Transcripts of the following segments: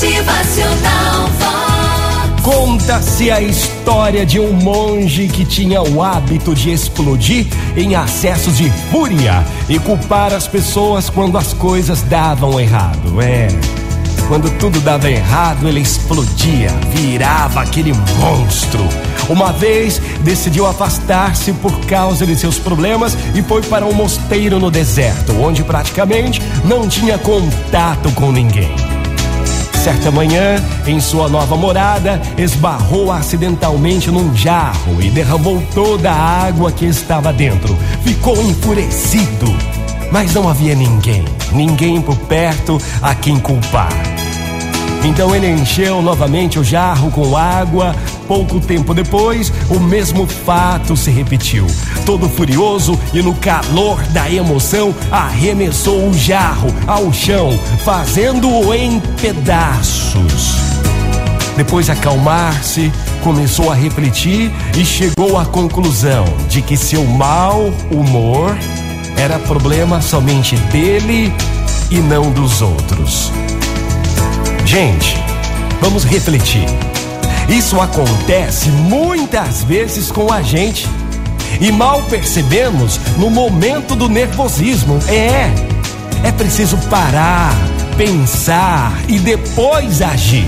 Motivacional. Conta-se a história de um monge que tinha o hábito de explodir em acessos de fúria e culpar as pessoas quando as coisas davam errado. É. Quando tudo dava errado, ele explodia, virava aquele monstro. Uma vez decidiu afastar-se por causa de seus problemas e foi para um mosteiro no deserto, onde praticamente não tinha contato com ninguém. Certa manhã, em sua nova morada, esbarrou acidentalmente num jarro e derramou toda a água que estava dentro. Ficou enfurecido, mas não havia ninguém, ninguém por perto a quem culpar. Então ele encheu novamente o jarro com água. Pouco tempo depois, o mesmo fato se repetiu. Todo furioso e no calor da emoção, arremessou o jarro ao chão, fazendo-o em pedaços. Depois acalmar-se, começou a refletir e chegou à conclusão de que seu mau humor era problema somente dele e não dos outros. Gente, vamos refletir. Isso acontece muitas vezes com a gente e mal percebemos no momento do nervosismo. É, é preciso parar, pensar e depois agir.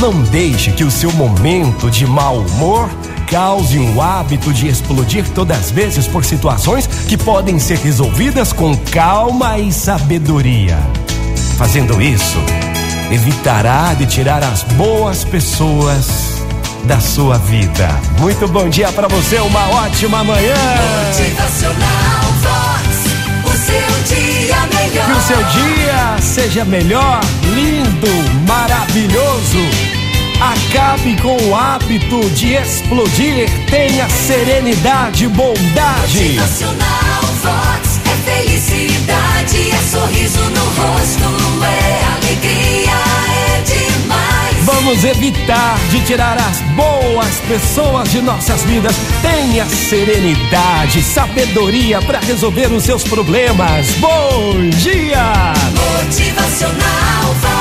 Não deixe que o seu momento de mau humor cause um hábito de explodir todas as vezes por situações que podem ser resolvidas com calma e sabedoria. Fazendo isso, evitará de tirar as boas pessoas da sua vida. Muito bom dia para você, uma ótima manhã. Motivacional Vox. O seu dia melhor. Que o seu dia seja melhor, lindo, maravilhoso. Acabe com o hábito de explodir. Tenha serenidade, bondade. Motivacional Vox. É felicidade, evitar de tirar as boas pessoas de nossas vidas. Tenha serenidade, sabedoria para resolver os seus problemas. Bom dia! Motivacional.